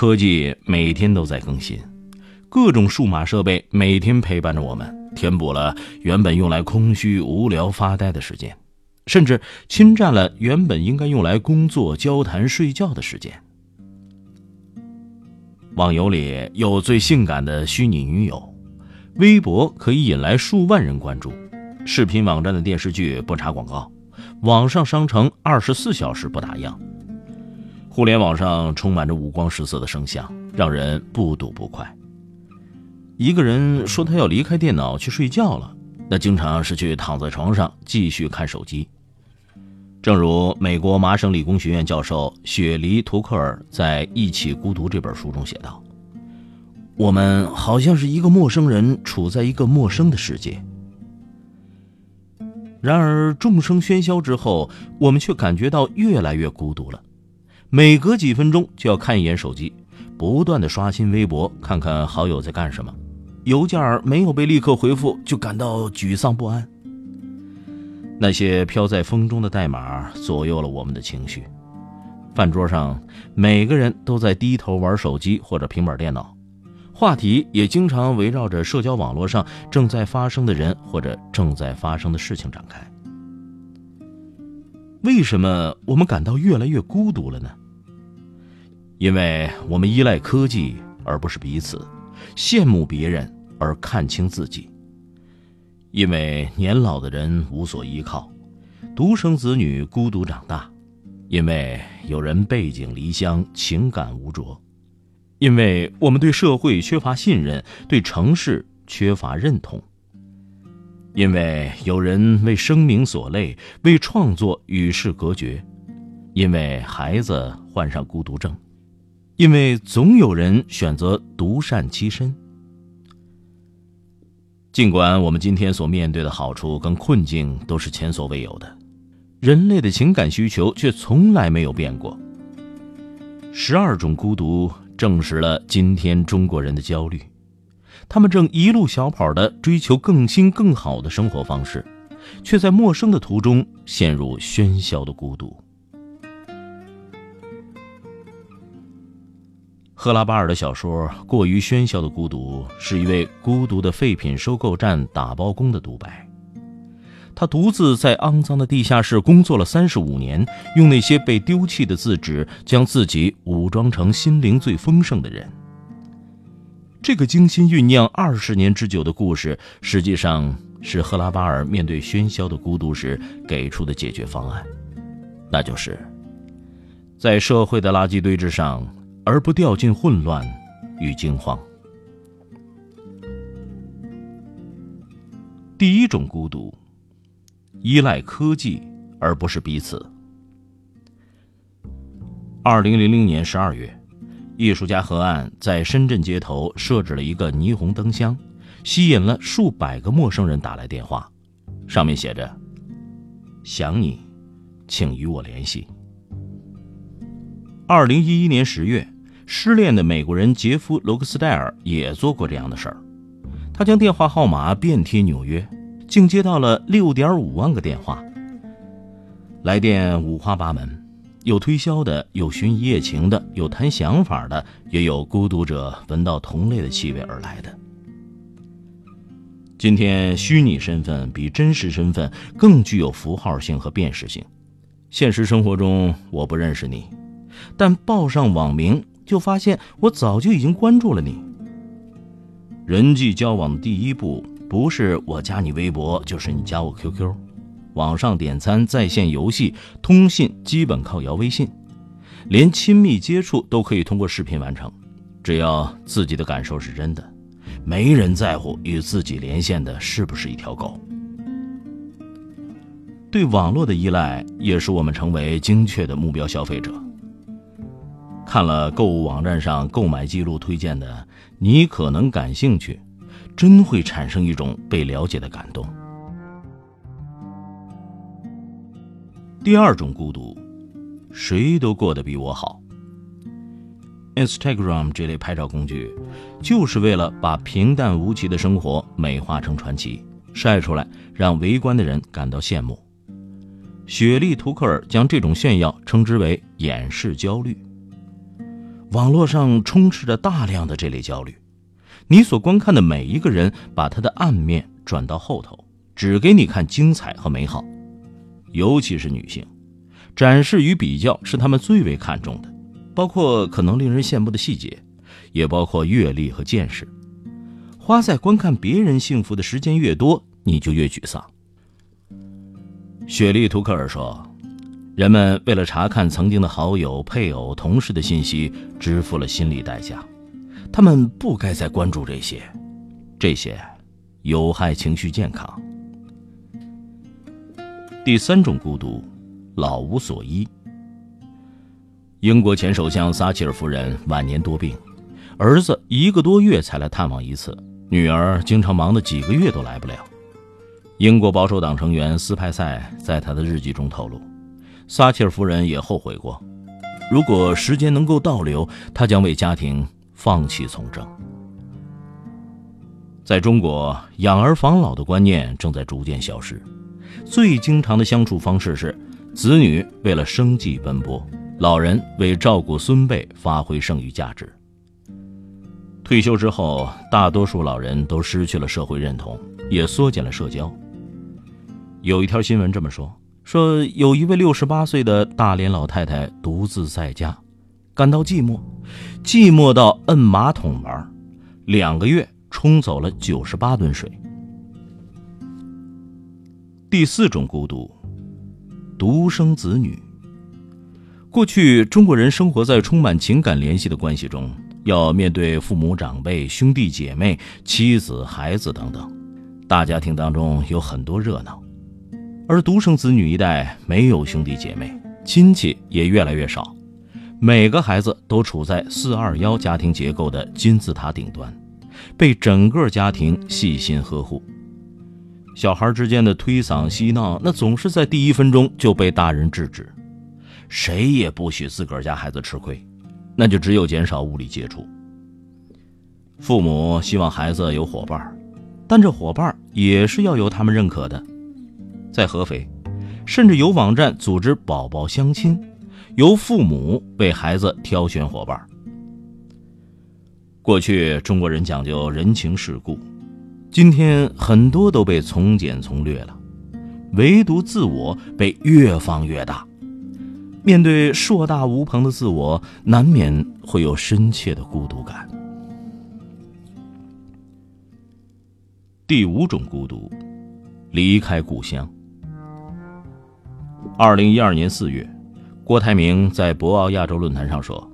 科技每天都在更新，各种数码设备每天陪伴着我们，填补了原本用来空虚无聊发呆的时间，甚至侵占了原本应该用来工作、交谈、睡觉的时间。网游里有最性感的虚拟女友，微博可以引来数万人关注，视频网站的电视剧不插广告，网上商城二十四小时不打烊。互联网上充满着五光十色的声响，让人不堵不快。一个人说他要离开电脑去睡觉了，那经常是去躺在床上继续看手机。正如美国麻省理工学院教授雪梨·图克尔在《一起孤独》这本书中写道：“我们好像是一个陌生人，处在一个陌生的世界。然而，众生喧嚣之后，我们却感觉到越来越孤独了。”每隔几分钟就要看一眼手机，不断的刷新微博，看看好友在干什么。邮件没有被立刻回复，就感到沮丧不安。那些飘在风中的代码左右了我们的情绪。饭桌上，每个人都在低头玩手机或者平板电脑，话题也经常围绕着社交网络上正在发生的人或者正在发生的事情展开。为什么我们感到越来越孤独了呢？因为我们依赖科技而不是彼此，羡慕别人而看清自己。因为年老的人无所依靠，独生子女孤独长大；因为有人背井离乡，情感无着；因为我们对社会缺乏信任，对城市缺乏认同；因为有人为生命所累，为创作与世隔绝；因为孩子患上孤独症。因为总有人选择独善其身。尽管我们今天所面对的好处跟困境都是前所未有的，人类的情感需求却从来没有变过。十二种孤独证实了今天中国人的焦虑，他们正一路小跑的追求更新更好的生活方式，却在陌生的途中陷入喧嚣的孤独。赫拉巴尔的小说《过于喧嚣的孤独》是一位孤独的废品收购站打包工的独白。他独自在肮脏的地下室工作了三十五年，用那些被丢弃的字纸将自己武装成心灵最丰盛的人。这个精心酝酿二十年之久的故事，实际上是赫拉巴尔面对喧嚣的孤独时给出的解决方案，那就是在社会的垃圾堆之上。而不掉进混乱与惊慌。第一种孤独，依赖科技而不是彼此。二零零零年十二月，艺术家何岸在深圳街头设置了一个霓虹灯箱，吸引了数百个陌生人打来电话，上面写着：“想你，请与我联系。”二零一一年十月。失恋的美国人杰夫·罗克斯戴尔也做过这样的事儿，他将电话号码遍贴纽约，竟接到了六点五万个电话。来电五花八门，有推销的，有寻一夜情的，有谈想法的，也有孤独者闻到同类的气味而来的。今天，虚拟身份比真实身份更具有符号性和辨识性。现实生活中，我不认识你，但报上网名。就发现我早就已经关注了你。人际交往的第一步，不是我加你微博，就是你加我 QQ。网上点餐、在线游戏、通信基本靠摇微信，连亲密接触都可以通过视频完成。只要自己的感受是真的，没人在乎与自己连线的是不是一条狗。对网络的依赖，也使我们成为精确的目标消费者。看了购物网站上购买记录推荐的，你可能感兴趣，真会产生一种被了解的感动。第二种孤独，谁都过得比我好。Instagram 这类拍照工具，就是为了把平淡无奇的生活美化成传奇，晒出来让围观的人感到羡慕。雪莉·图克尔将这种炫耀称之为“掩饰焦虑”。网络上充斥着大量的这类焦虑，你所观看的每一个人把他的暗面转到后头，只给你看精彩和美好，尤其是女性，展示与比较是他们最为看重的。包括可能令人羡慕的细节，也包括阅历和见识。花在观看别人幸福的时间越多，你就越沮丧。雪莉·图克尔说：“人们为了查看曾经的好友、配偶、同事的信息，支付了心理代价。他们不该再关注这些，这些有害情绪健康。”第三种孤独，老无所依。英国前首相撒切尔夫人晚年多病，儿子一个多月才来探望一次，女儿经常忙得几个月都来不了。英国保守党成员斯派塞在他的日记中透露，撒切尔夫人也后悔过，如果时间能够倒流，她将为家庭放弃从政。在中国，养儿防老的观念正在逐渐消失，最经常的相处方式是，子女为了生计奔波。老人为照顾孙辈发挥剩余价值。退休之后，大多数老人都失去了社会认同，也缩减了社交。有一条新闻这么说：说有一位六十八岁的大连老太太独自在家，感到寂寞，寂寞到摁马桶玩，两个月冲走了九十八吨水。第四种孤独，独生子女。过去，中国人生活在充满情感联系的关系中，要面对父母、长辈、兄弟姐妹、妻子、孩子等等，大家庭当中有很多热闹。而独生子女一代没有兄弟姐妹，亲戚也越来越少，每个孩子都处在四二幺家庭结构的金字塔顶端，被整个家庭细心呵护。小孩之间的推搡嬉闹，那总是在第一分钟就被大人制止。谁也不许自个儿家孩子吃亏，那就只有减少物理接触。父母希望孩子有伙伴，但这伙伴也是要由他们认可的。在合肥，甚至有网站组织宝宝相亲，由父母为孩子挑选伙伴。过去中国人讲究人情世故，今天很多都被从简从略了，唯独自我被越放越大。面对硕大无朋的自我，难免会有深切的孤独感。第五种孤独，离开故乡。二零一二年四月，郭台铭在博鳌亚洲论坛上说：“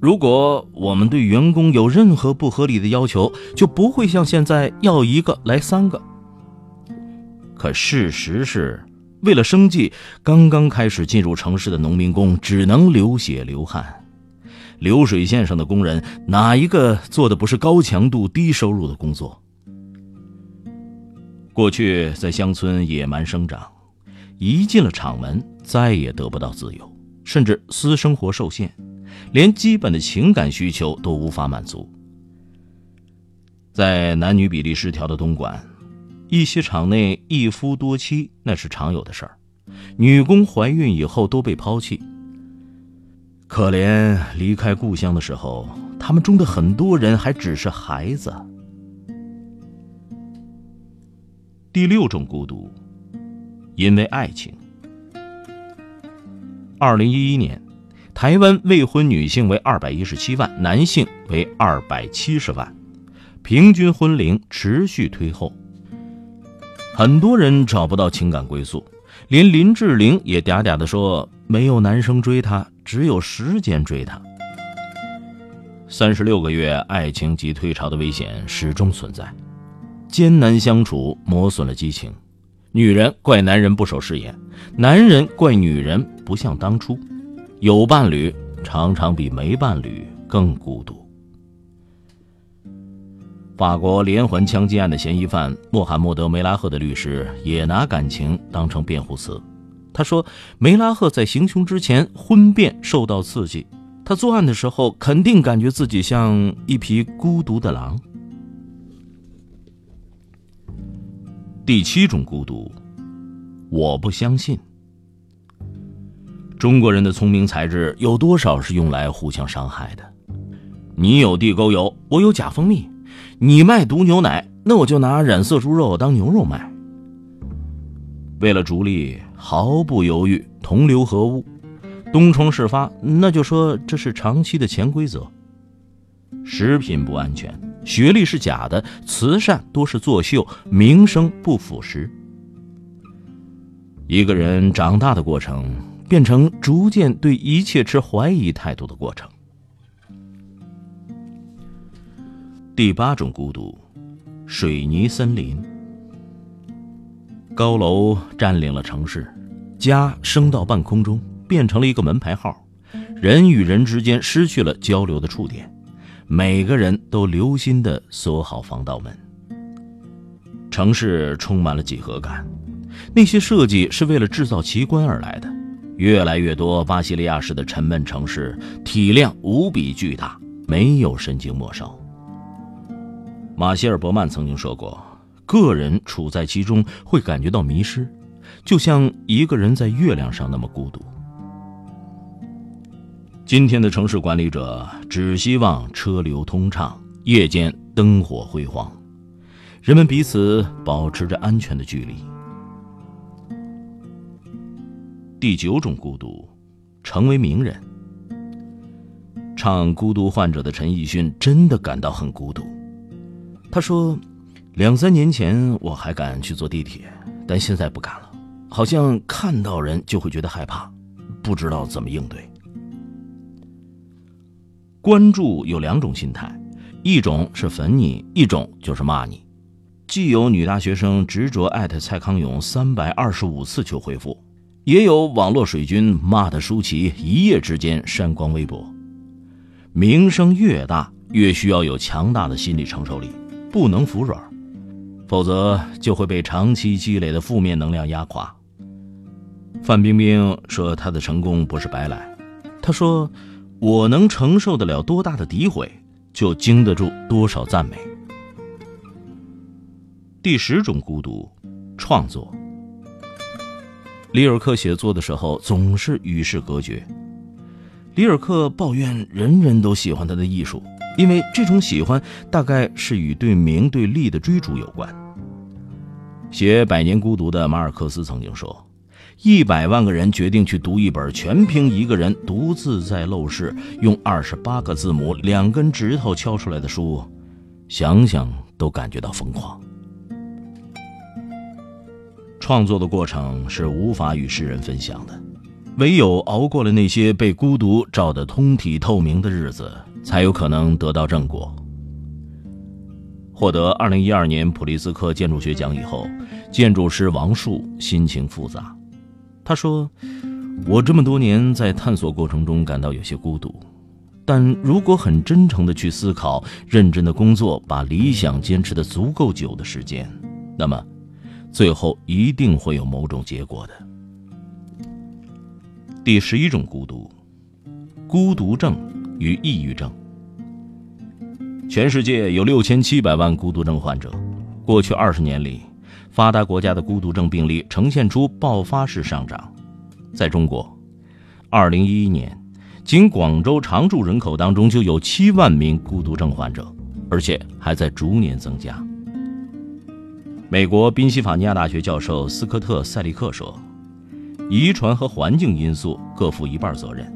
如果我们对员工有任何不合理的要求，就不会像现在要一个来三个。”可事实是。为了生计，刚刚开始进入城市的农民工只能流血流汗。流水线上的工人，哪一个做的不是高强度、低收入的工作？过去在乡村野蛮生长，一进了厂门，再也得不到自由，甚至私生活受限，连基本的情感需求都无法满足。在男女比例失调的东莞。一些厂内一夫多妻，那是常有的事儿。女工怀孕以后都被抛弃。可怜离开故乡的时候，他们中的很多人还只是孩子。第六种孤独，因为爱情。二零一一年，台湾未婚女性为二百一十七万，男性为二百七十万，平均婚龄持续推后。很多人找不到情感归宿，连林志玲也嗲嗲地说：“没有男生追她，只有时间追她。”三十六个月，爱情及退潮的危险始终存在，艰难相处磨损了激情。女人怪男人不守誓言，男人怪女人不像当初。有伴侣常常比没伴侣更孤独。法国连环枪击案的嫌疑犯穆罕默德·梅拉赫的律师也拿感情当成辩护词。他说，梅拉赫在行凶之前婚变受到刺激，他作案的时候肯定感觉自己像一匹孤独的狼。第七种孤独，我不相信。中国人的聪明才智有多少是用来互相伤害的？你有地沟油，我有假蜂蜜；你卖毒牛奶，那我就拿染色猪肉当牛肉卖。为了逐利，毫不犹豫，同流合污，东窗事发，那就说这是长期的潜规则。食品不安全。学历是假的，慈善多是作秀，名声不腐蚀。一个人长大的过程，变成逐渐对一切持怀疑态度的过程。第八种孤独，水泥森林。高楼占领了城市，家升到半空中，变成了一个门牌号，人与人之间失去了交流的触点。每个人都留心地锁好防盗门。城市充满了几何感，那些设计是为了制造奇观而来的。越来越多巴西利亚式的沉闷城市，体量无比巨大，没有神经末梢。马歇尔·伯曼曾经说过：“个人处在其中会感觉到迷失，就像一个人在月亮上那么孤独。”今天的城市管理者只希望车流通畅，夜间灯火辉煌，人们彼此保持着安全的距离。第九种孤独，成为名人。唱《孤独患者》的陈奕迅真的感到很孤独。他说：“两三年前我还敢去坐地铁，但现在不敢了，好像看到人就会觉得害怕，不知道怎么应对。”关注有两种心态，一种是粉你，一种就是骂你。既有女大学生执着艾特蔡康永三百二十五次求回复，也有网络水军骂的舒淇一夜之间删光微博。名声越大，越需要有强大的心理承受力，不能服软，否则就会被长期积累的负面能量压垮。范冰冰说：“她的成功不是白来。”她说。我能承受得了多大的诋毁，就经得住多少赞美。第十种孤独，创作。里尔克写作的时候总是与世隔绝。里尔克抱怨人人都喜欢他的艺术，因为这种喜欢大概是与对名对利的追逐有关。写《百年孤独》的马尔克斯曾经说。一百万个人决定去读一本全凭一个人独自在陋室用二十八个字母、两根指头敲出来的书，想想都感觉到疯狂。创作的过程是无法与世人分享的，唯有熬过了那些被孤独照得通体透明的日子，才有可能得到正果。获得二零一二年普利兹克建筑学奖以后，建筑师王树心情复杂。他说：“我这么多年在探索过程中感到有些孤独，但如果很真诚的去思考，认真的工作，把理想坚持的足够久的时间，那么，最后一定会有某种结果的。”第十一种孤独，孤独症与抑郁症。全世界有六千七百万孤独症患者，过去二十年里。发达国家的孤独症病例呈现出爆发式上涨，在中国，2011年，仅广州常住人口当中就有7万名孤独症患者，而且还在逐年增加。美国宾夕法尼亚大学教授斯科特·塞利克说：“遗传和环境因素各负一半责任，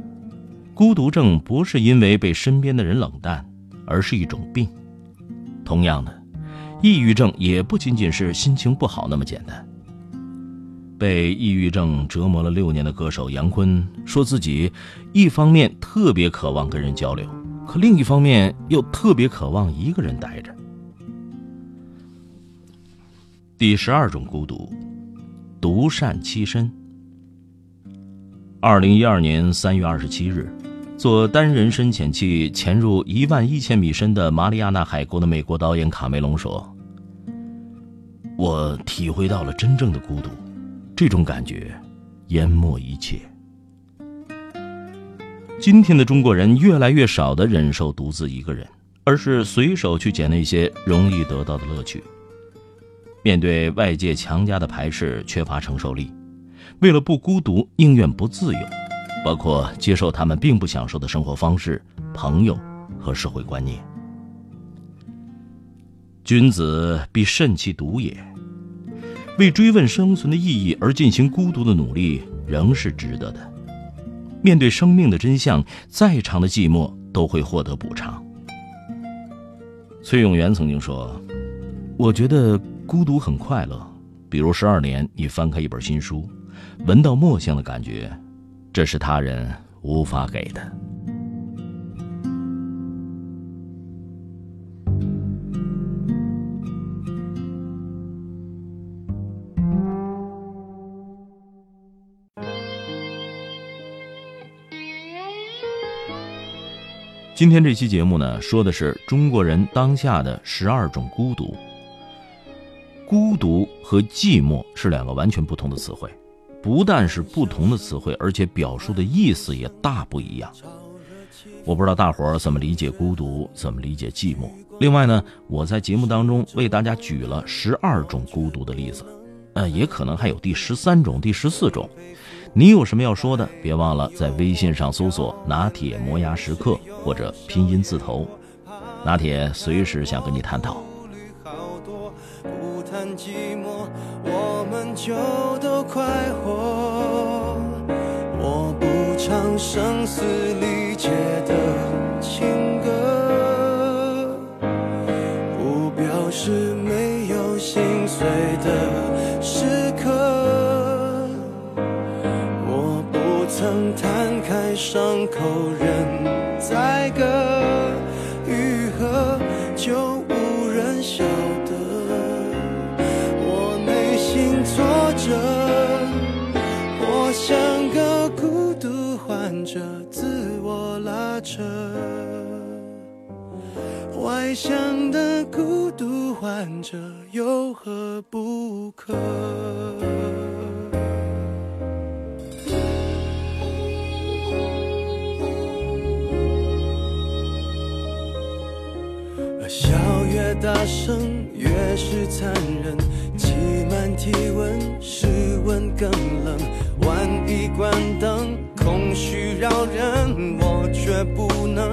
孤独症不是因为被身边的人冷淡，而是一种病。同样的。”抑郁症也不仅仅是心情不好那么简单。被抑郁症折磨了六年的歌手杨坤说自己，一方面特别渴望跟人交流，可另一方面又特别渴望一个人待着。第十二种孤独，独善其身。二零一二年三月二十七日，坐单人深潜器潜入一万一千米深的马里亚纳海沟的美国导演卡梅隆说：“我体会到了真正的孤独，这种感觉淹没一切。”今天的中国人越来越少的忍受独自一个人，而是随手去捡那些容易得到的乐趣。面对外界强加的排斥，缺乏承受力，为了不孤独，宁愿不自由。包括接受他们并不享受的生活方式、朋友和社会观念。君子必慎其独也。为追问生存的意义而进行孤独的努力，仍是值得的。面对生命的真相，再长的寂寞都会获得补偿。崔永元曾经说：“我觉得孤独很快乐，比如十二年你翻开一本新书，闻到墨香的感觉。”这是他人无法给的。今天这期节目呢，说的是中国人当下的十二种孤独。孤独和寂寞是两个完全不同的词汇。不但是不同的词汇，而且表述的意思也大不一样。我不知道大伙儿怎么理解孤独，怎么理解寂寞。另外呢，我在节目当中为大家举了十二种孤独的例子，呃，也可能还有第十三种、第十四种。你有什么要说的？别忘了在微信上搜索“拿铁磨牙时刻”或者拼音字头，拿铁随时想跟你探讨。寂寞我们就都快活。我不唱声嘶力竭的情幻想的孤独患者有何不可？笑越大声，越是残忍。挤满体温，室温更冷。万一关灯，空虚扰人，我却不能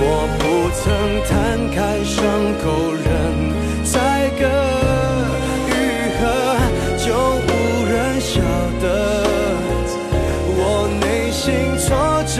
我不曾摊开伤口任宰割，愈合就无人晓得。我内心挫折，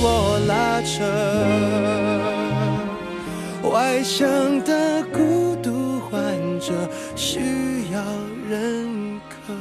我拉扯。外向的孤独患者需要认可。